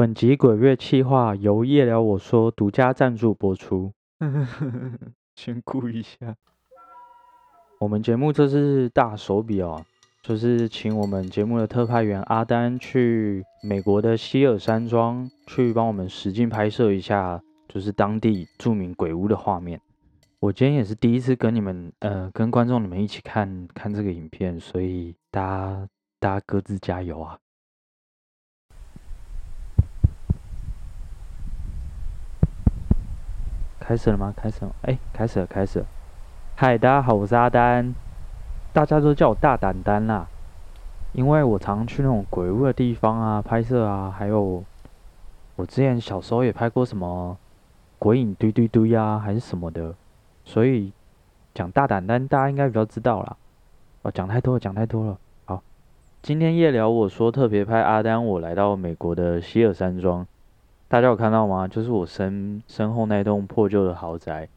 本集鬼月气话由夜聊我说独家赞助播出。先顾一下，我们节目这是大手笔哦，就是请我们节目的特派员阿丹去美国的希尔山庄去帮我们实景拍摄一下，就是当地著名鬼屋的画面。我今天也是第一次跟你们呃跟观众你们一起看看这个影片，所以大家大家各自加油啊！开始了吗？开始了，哎，开始了，开始了。嗨，大家好，我是阿丹，大家都叫我大胆丹啦，因为我常去那种鬼屋的地方啊拍摄啊，还有我之前小时候也拍过什么鬼影堆堆堆呀，还是什么的，所以讲大胆丹大家应该比较知道啦。哦，讲太多了，讲太多了。好，今天夜聊我说特别拍阿丹，我来到美国的希尔山庄。大家有看到吗？就是我身身后那栋破旧的豪宅，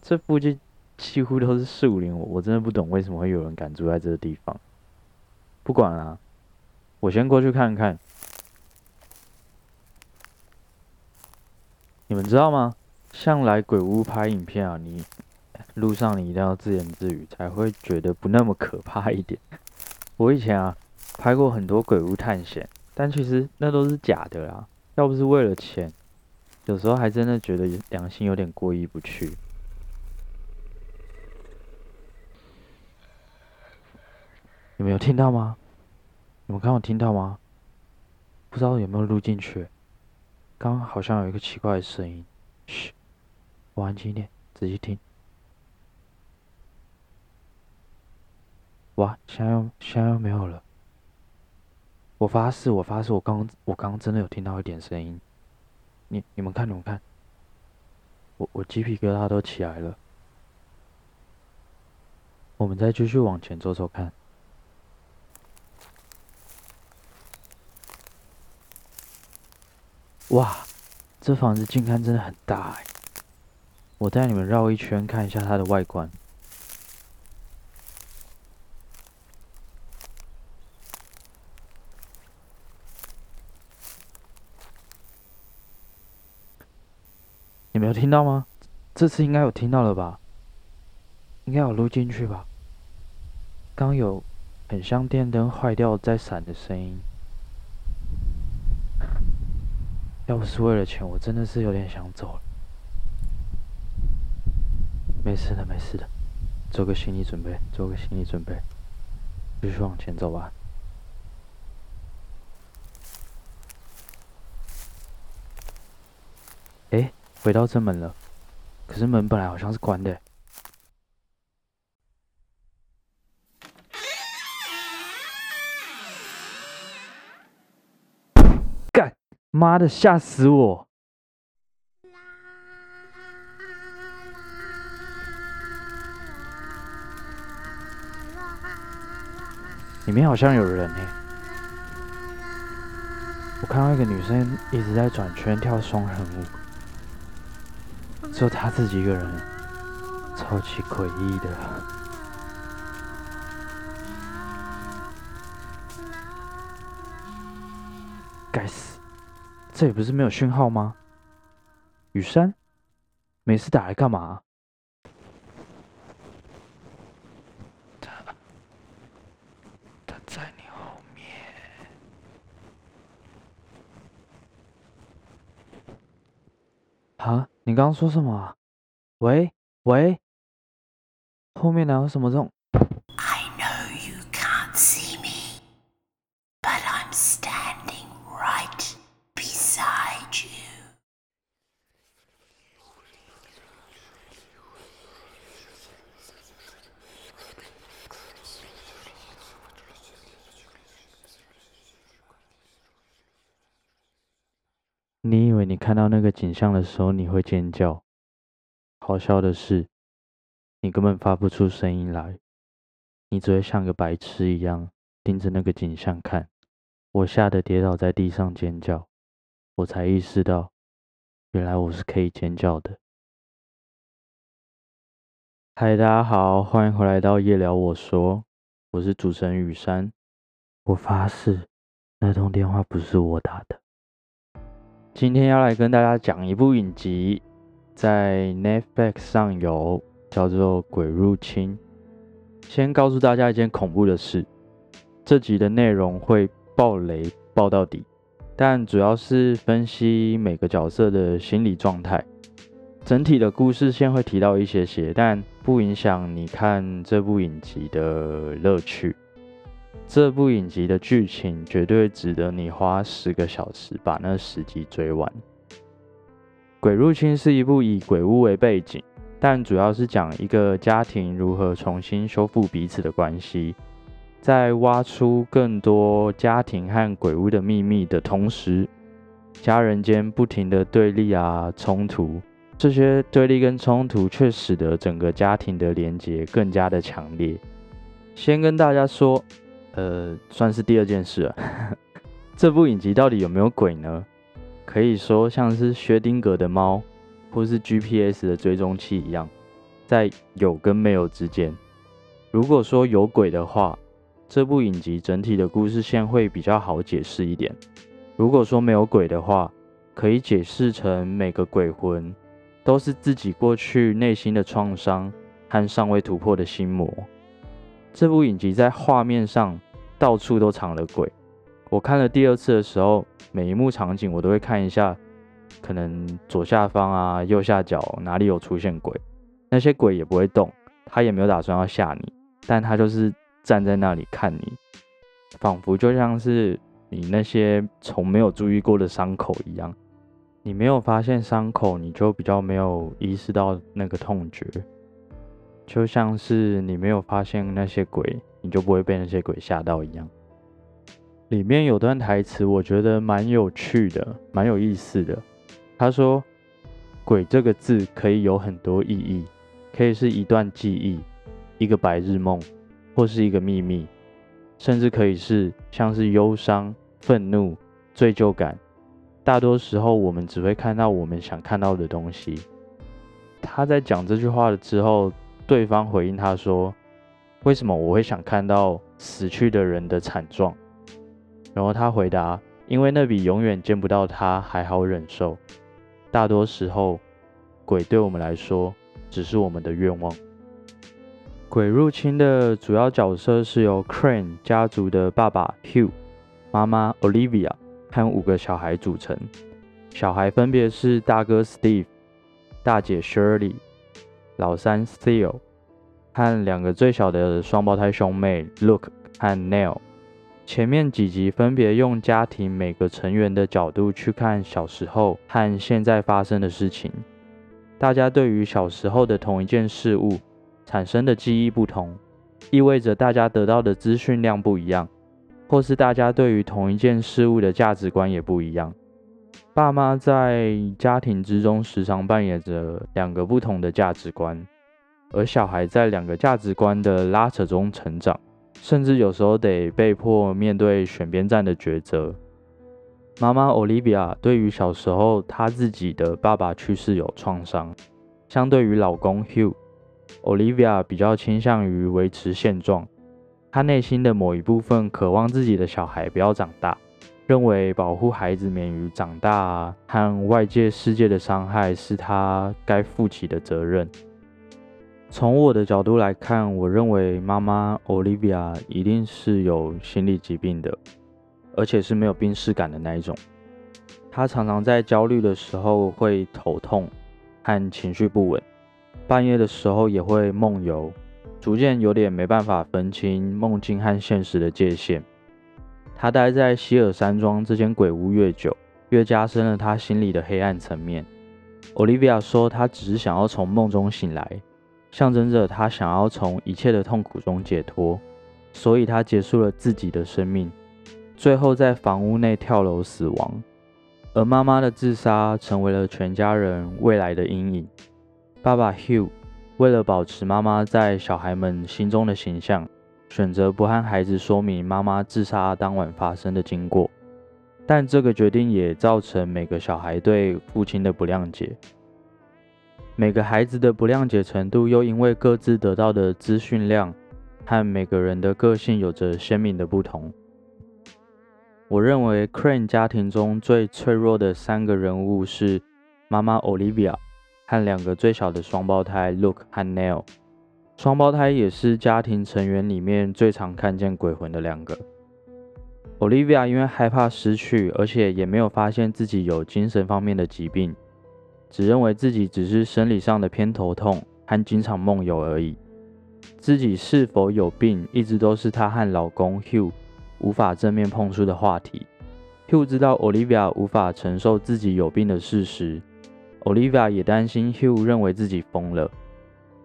这附近几乎都是树林，我真的不懂为什么会有人敢住在这个地方。不管了，我先过去看看。你们知道吗？像来鬼屋拍影片啊，你路上你一定要自言自语，才会觉得不那么可怕一点。我以前啊拍过很多鬼屋探险，但其实那都是假的啦。要不是为了钱，有时候还真的觉得良心有点过意不去。你们有听到吗？你们刚有听到吗？不知道有没有录进去？刚刚好像有一个奇怪的声音。嘘，我安静一点，仔细听。哇，现在又现在又没有了。我发誓，我发誓，我刚我刚刚真的有听到一点声音。你你们看，你们看，我我鸡皮疙瘩都起来了。我们再继续往前走走看。哇，这房子近看真的很大哎！我带你们绕一圈看一下它的外观。你没有听到吗？这次应该有听到了吧？应该有录进去吧？刚有很像电灯坏掉在闪的声音。要不是为了钱，我真的是有点想走了。没事的，没事的，做个心理准备，做个心理准备，继续往前走吧。哎。回到正门了，可是门本来好像是关的。干妈的，吓死我！里面好像有人哎，我看到一个女生一直在转圈跳双人舞。只有他自己一个人，超级诡异的。该死，这里不是没有讯号吗？雨山，每次打来干嘛？他，他在你后面。啊？你刚刚说什么？喂喂，后面哪有什么这种你以为你看到那个景象的时候你会尖叫？好笑的是，你根本发不出声音来，你只会像个白痴一样盯着那个景象看。我吓得跌倒在地上尖叫，我才意识到，原来我是可以尖叫的。嗨，大家好，欢迎回来到夜聊我说，我是主持人雨山。我发誓，那通电话不是我打的。今天要来跟大家讲一部影集，在 Netflix 上有，叫做《鬼入侵》。先告诉大家一件恐怖的事，这集的内容会爆雷爆到底，但主要是分析每个角色的心理状态。整体的故事线会提到一些些，但不影响你看这部影集的乐趣。这部影集的剧情绝对值得你花十个小时把那十集追完。《鬼入侵》是一部以鬼屋为背景，但主要是讲一个家庭如何重新修复彼此的关系，在挖出更多家庭和鬼屋的秘密的同时，家人间不停的对立啊冲突，这些对立跟冲突却使得整个家庭的连结更加的强烈。先跟大家说。呃，算是第二件事了。这部影集到底有没有鬼呢？可以说像是薛丁格的猫，或是 GPS 的追踪器一样，在有跟没有之间。如果说有鬼的话，这部影集整体的故事线会比较好解释一点。如果说没有鬼的话，可以解释成每个鬼魂都是自己过去内心的创伤和尚未突破的心魔。这部影集在画面上。到处都藏了鬼。我看了第二次的时候，每一幕场景我都会看一下，可能左下方啊、右下角哪里有出现鬼。那些鬼也不会动，他也没有打算要吓你，但他就是站在那里看你，仿佛就像是你那些从没有注意过的伤口一样。你没有发现伤口，你就比较没有意识到那个痛觉，就像是你没有发现那些鬼。你就不会被那些鬼吓到一样。里面有段台词，我觉得蛮有趣的，蛮有意思的。他说：“鬼这个字可以有很多意义，可以是一段记忆，一个白日梦，或是一个秘密，甚至可以是像是忧伤、愤怒、罪疚感。大多时候，我们只会看到我们想看到的东西。”他在讲这句话了之后，对方回应他说。为什么我会想看到死去的人的惨状？然后他回答：“因为那比永远见不到他还好忍受。大多时候，鬼对我们来说只是我们的愿望。”鬼入侵的主要角色是由 Crane 家族的爸爸 Hugh、妈妈 Olivia 和五个小孩组成。小孩分别是大哥 Steve、大姐 Shirley、老三 Theo。和两个最小的双胞胎兄妹 Luke 和 Neil，前面几集分别用家庭每个成员的角度去看小时候和现在发生的事情。大家对于小时候的同一件事物产生的记忆不同，意味着大家得到的资讯量不一样，或是大家对于同一件事物的价值观也不一样。爸妈在家庭之中时常扮演着两个不同的价值观。而小孩在两个价值观的拉扯中成长，甚至有时候得被迫面对选边站的抉择。妈妈 Olivia 对于小时候她自己的爸爸去世有创伤，相对于老公 Hugh，Olivia 比较倾向于维持现状。她内心的某一部分渴望自己的小孩不要长大，认为保护孩子免于长大和外界世界的伤害是她该负起的责任。从我的角度来看，我认为妈妈 Olivia 一定是有心理疾病的，而且是没有病逝感的那一种。她常常在焦虑的时候会头痛和情绪不稳，半夜的时候也会梦游，逐渐有点没办法分清梦境和现实的界限。她待在希尔山庄这间鬼屋越久，越加深了她心里的黑暗层面。Olivia 说，她只是想要从梦中醒来。象征着他想要从一切的痛苦中解脱，所以他结束了自己的生命，最后在房屋内跳楼死亡。而妈妈的自杀成为了全家人未来的阴影。爸爸 Hugh 为了保持妈妈在小孩们心中的形象，选择不和孩子说明妈妈自杀当晚发生的经过，但这个决定也造成每个小孩对父亲的不谅解。每个孩子的不谅解程度，又因为各自得到的资讯量和每个人的个性有着鲜明的不同。我认为 Crane 家庭中最脆弱的三个人物是妈妈 Olivia 和两个最小的双胞胎 Luke 和 Neil。双胞胎也是家庭成员里面最常看见鬼魂的两个。Olivia 因为害怕失去，而且也没有发现自己有精神方面的疾病，只认为自己只是生理上的偏头痛和经常梦游而已。自己是否有病，一直都是她和老公 Hugh 无法正面碰触的话题。Hugh 知道 Olivia 无法承受自己有病的事实，Olivia 也担心 Hugh 认为自己疯了。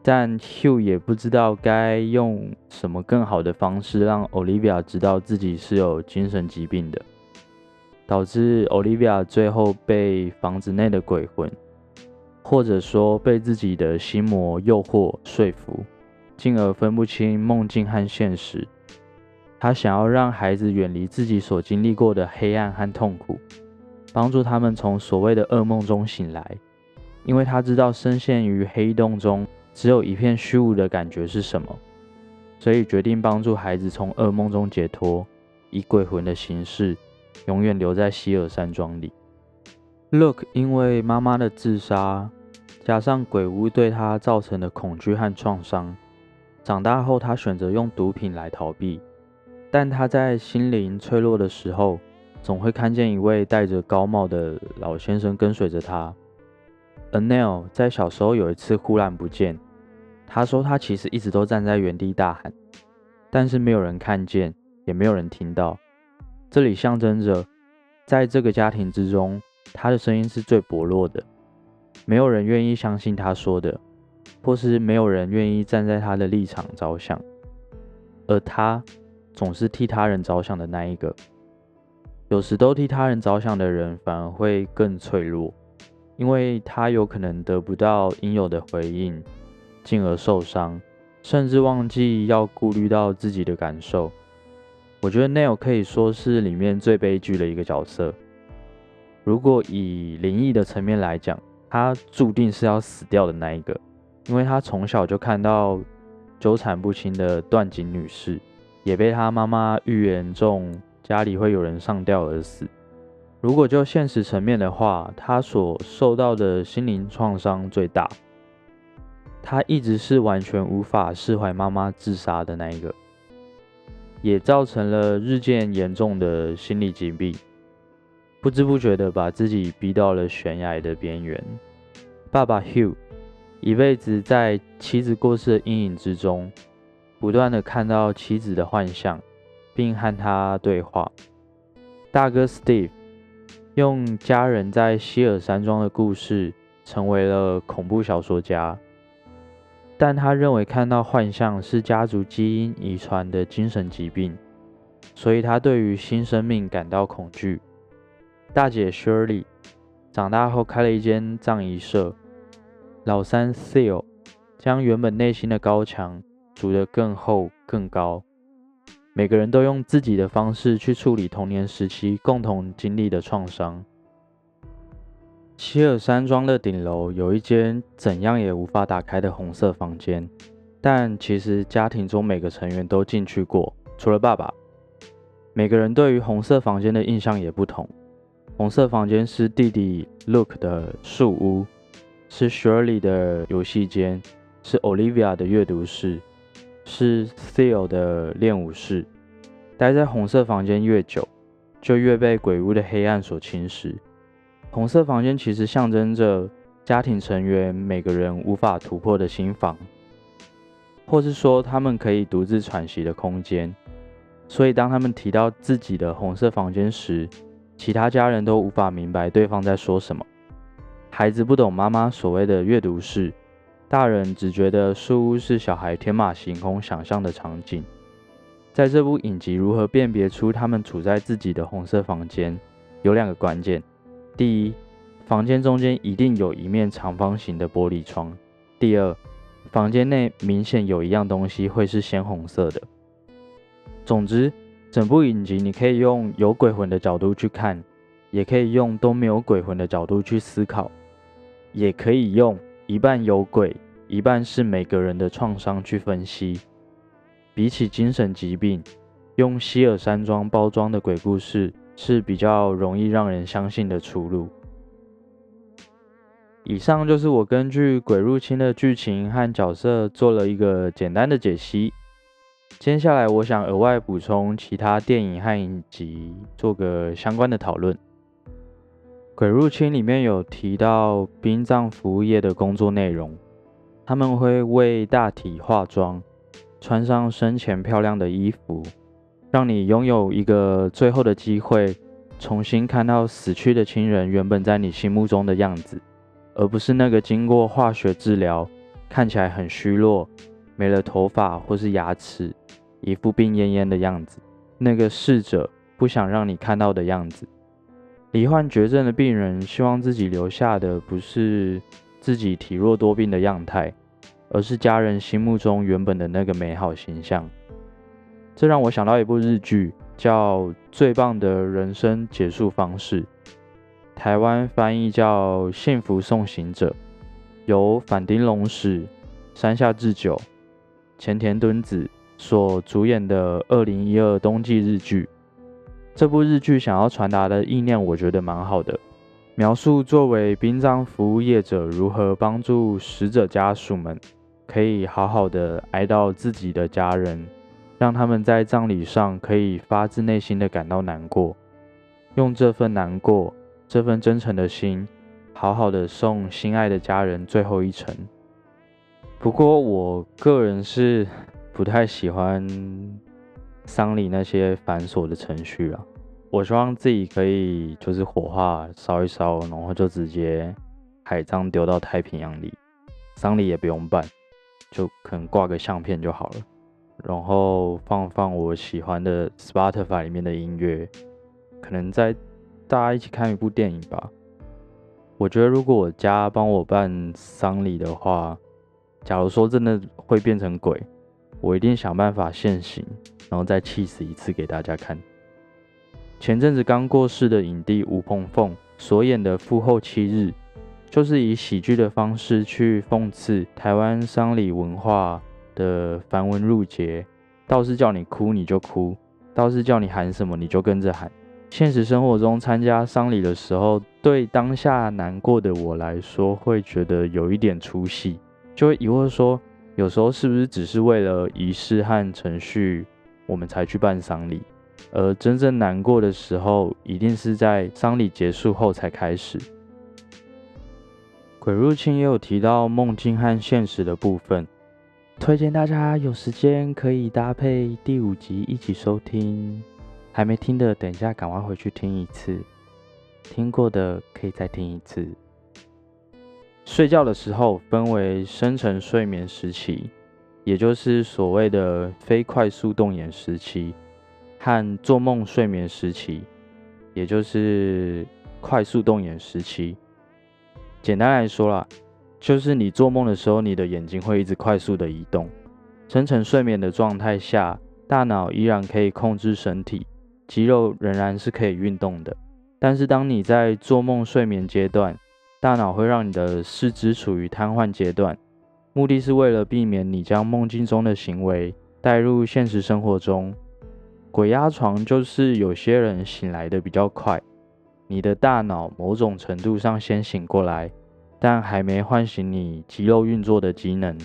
但 Hugh 也不知道该用什么更好的方式让 Olivia 知道自己是有精神疾病的，导致 Olivia 最后被房子内的鬼魂，或者说被自己的心魔诱惑说服，进而分不清梦境和现实。他想要让孩子远离自己所经历过的黑暗和痛苦，帮助他们从所谓的噩梦中醒来，因为他知道深陷于黑洞中。只有一片虚无的感觉是什么？所以决定帮助孩子从噩梦中解脱，以鬼魂的形式永远留在希尔山庄里。Look，因为妈妈的自杀，加上鬼屋对他造成的恐惧和创伤，长大后他选择用毒品来逃避。但他在心灵脆弱的时候，总会看见一位戴着高帽的老先生跟随着他。Anel 在小时候有一次忽然不见，他说他其实一直都站在原地大喊，但是没有人看见，也没有人听到。这里象征着，在这个家庭之中，他的声音是最薄弱的，没有人愿意相信他说的，或是没有人愿意站在他的立场着想，而他总是替他人着想的那一个。有时都替他人着想的人，反而会更脆弱。因为他有可能得不到应有的回应，进而受伤，甚至忘记要顾虑到自己的感受。我觉得 Neil 可以说是里面最悲剧的一个角色。如果以灵异的层面来讲，他注定是要死掉的那一个，因为他从小就看到纠缠不清的段锦女士，也被他妈妈预言中家里会有人上吊而死。如果就现实层面的话，他所受到的心灵创伤最大。他一直是完全无法释怀妈妈自杀的那一个，也造成了日渐严重的心理疾病，不知不觉的把自己逼到了悬崖的边缘。爸爸 Hugh 一辈子在妻子过世的阴影之中，不断的看到妻子的幻象，并和他对话。大哥 Steve。用家人在希尔山庄的故事成为了恐怖小说家，但他认为看到幻象是家族基因遗传的精神疾病，所以他对于新生命感到恐惧。大姐 Shirley 长大后开了一间葬仪社，老三 Seal 将原本内心的高墙筑得更厚更高。每个人都用自己的方式去处理童年时期共同经历的创伤。希尔山庄的顶楼有一间怎样也无法打开的红色房间，但其实家庭中每个成员都进去过，除了爸爸。每个人对于红色房间的印象也不同。红色房间是弟弟 Luke 的树屋，是 Shirley 的游戏间，是 Olivia 的阅读室。是 Theo 的练武室。待在红色房间越久，就越被鬼屋的黑暗所侵蚀。红色房间其实象征着家庭成员每个人无法突破的心房，或是说他们可以独自喘息的空间。所以，当他们提到自己的红色房间时，其他家人都无法明白对方在说什么。孩子不懂妈妈所谓的阅读室。大人只觉得书屋是小孩天马行空想象的场景。在这部影集如何辨别出他们处在自己的红色房间，有两个关键：第一，房间中间一定有一面长方形的玻璃窗；第二，房间内明显有一样东西会是鲜红色的。总之，整部影集你可以用有鬼魂的角度去看，也可以用都没有鬼魂的角度去思考，也可以用。一半有鬼，一半是每个人的创伤去分析。比起精神疾病，用希尔山庄包装的鬼故事是比较容易让人相信的出路。以上就是我根据《鬼入侵》的剧情和角色做了一个简单的解析。接下来，我想额外补充其他电影和影集，做个相关的讨论。《鬼入侵》里面有提到殡葬服务业的工作内容，他们会为大体化妆，穿上生前漂亮的衣服，让你拥有一个最后的机会，重新看到死去的亲人原本在你心目中的样子。而不是那个经过化学治疗、看起来很虚弱、没了头发或是牙齿、一副病恹恹的样子，那个逝者不想让你看到的样子。罹患绝症的病人希望自己留下的不是自己体弱多病的样态，而是家人心目中原本的那个美好形象。这让我想到一部日剧，叫《最棒的人生结束方式》。台湾翻译叫《幸福送行者》，由反町隆史、山下智久、前田敦子所主演的二零一二冬季日剧。这部日剧想要传达的意念，我觉得蛮好的，描述作为殡葬服务业者如何帮助死者家属们可以好好的哀悼自己的家人，让他们在葬礼上可以发自内心的感到难过，用这份难过。这份真诚的心，好好的送心爱的家人最后一程。不过，我个人是不太喜欢丧礼那些繁琐的程序啊。我希望自己可以就是火化烧一烧，然后就直接海葬丢到太平洋里，丧礼也不用办，就可能挂个相片就好了，然后放放我喜欢的 Spotify 里面的音乐，可能在。大家一起看一部电影吧。我觉得如果我家帮我办丧礼的话，假如说真的会变成鬼，我一定想办法现形，然后再气死一次给大家看。前阵子刚过世的影帝吴鹏凤所演的《父后七日》，就是以喜剧的方式去讽刺台湾丧礼文化的繁文缛节，道士叫你哭你就哭，道士叫你喊什么你就跟着喊。现实生活中参加丧礼的时候，对当下难过的我来说，会觉得有一点出戏，就会疑惑说，有时候是不是只是为了仪式和程序，我们才去办丧礼，而真正难过的时候，一定是在丧礼结束后才开始。鬼入侵也有提到梦境和现实的部分，推荐大家有时间可以搭配第五集一起收听。还没听的，等一下赶快回去听一次；听过的可以再听一次。睡觉的时候分为深层睡眠时期，也就是所谓的非快速动眼时期，和做梦睡眠时期，也就是快速动眼时期。简单来说啦，就是你做梦的时候，你的眼睛会一直快速的移动。深层睡眠的状态下，大脑依然可以控制身体。肌肉仍然是可以运动的，但是当你在做梦睡眠阶段，大脑会让你的四肢处于瘫痪阶段，目的是为了避免你将梦境中的行为带入现实生活中。鬼压床就是有些人醒来的比较快，你的大脑某种程度上先醒过来，但还没唤醒你肌肉运作的机能，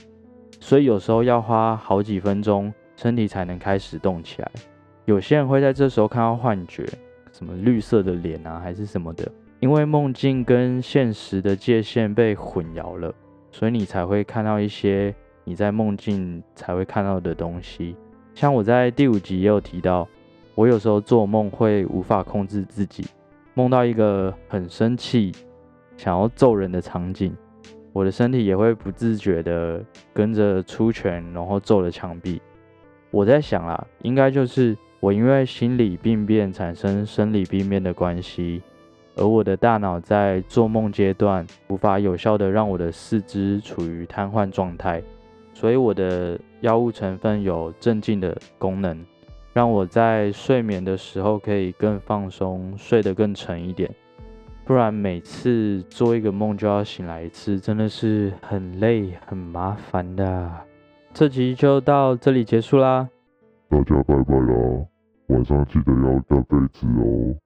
所以有时候要花好几分钟，身体才能开始动起来。有些人会在这时候看到幻觉，什么绿色的脸啊，还是什么的，因为梦境跟现实的界限被混淆了，所以你才会看到一些你在梦境才会看到的东西。像我在第五集也有提到，我有时候做梦会无法控制自己，梦到一个很生气、想要揍人的场景，我的身体也会不自觉的跟着出拳，然后揍了墙壁。我在想啦，应该就是。我因为心理病变产生生理病变的关系，而我的大脑在做梦阶段无法有效的让我的四肢处于瘫痪状态，所以我的药物成分有镇静的功能，让我在睡眠的时候可以更放松，睡得更沉一点。不然每次做一个梦就要醒来一次，真的是很累很麻烦的。这集就到这里结束啦。大家拜拜啦！晚上记得要盖被子哦。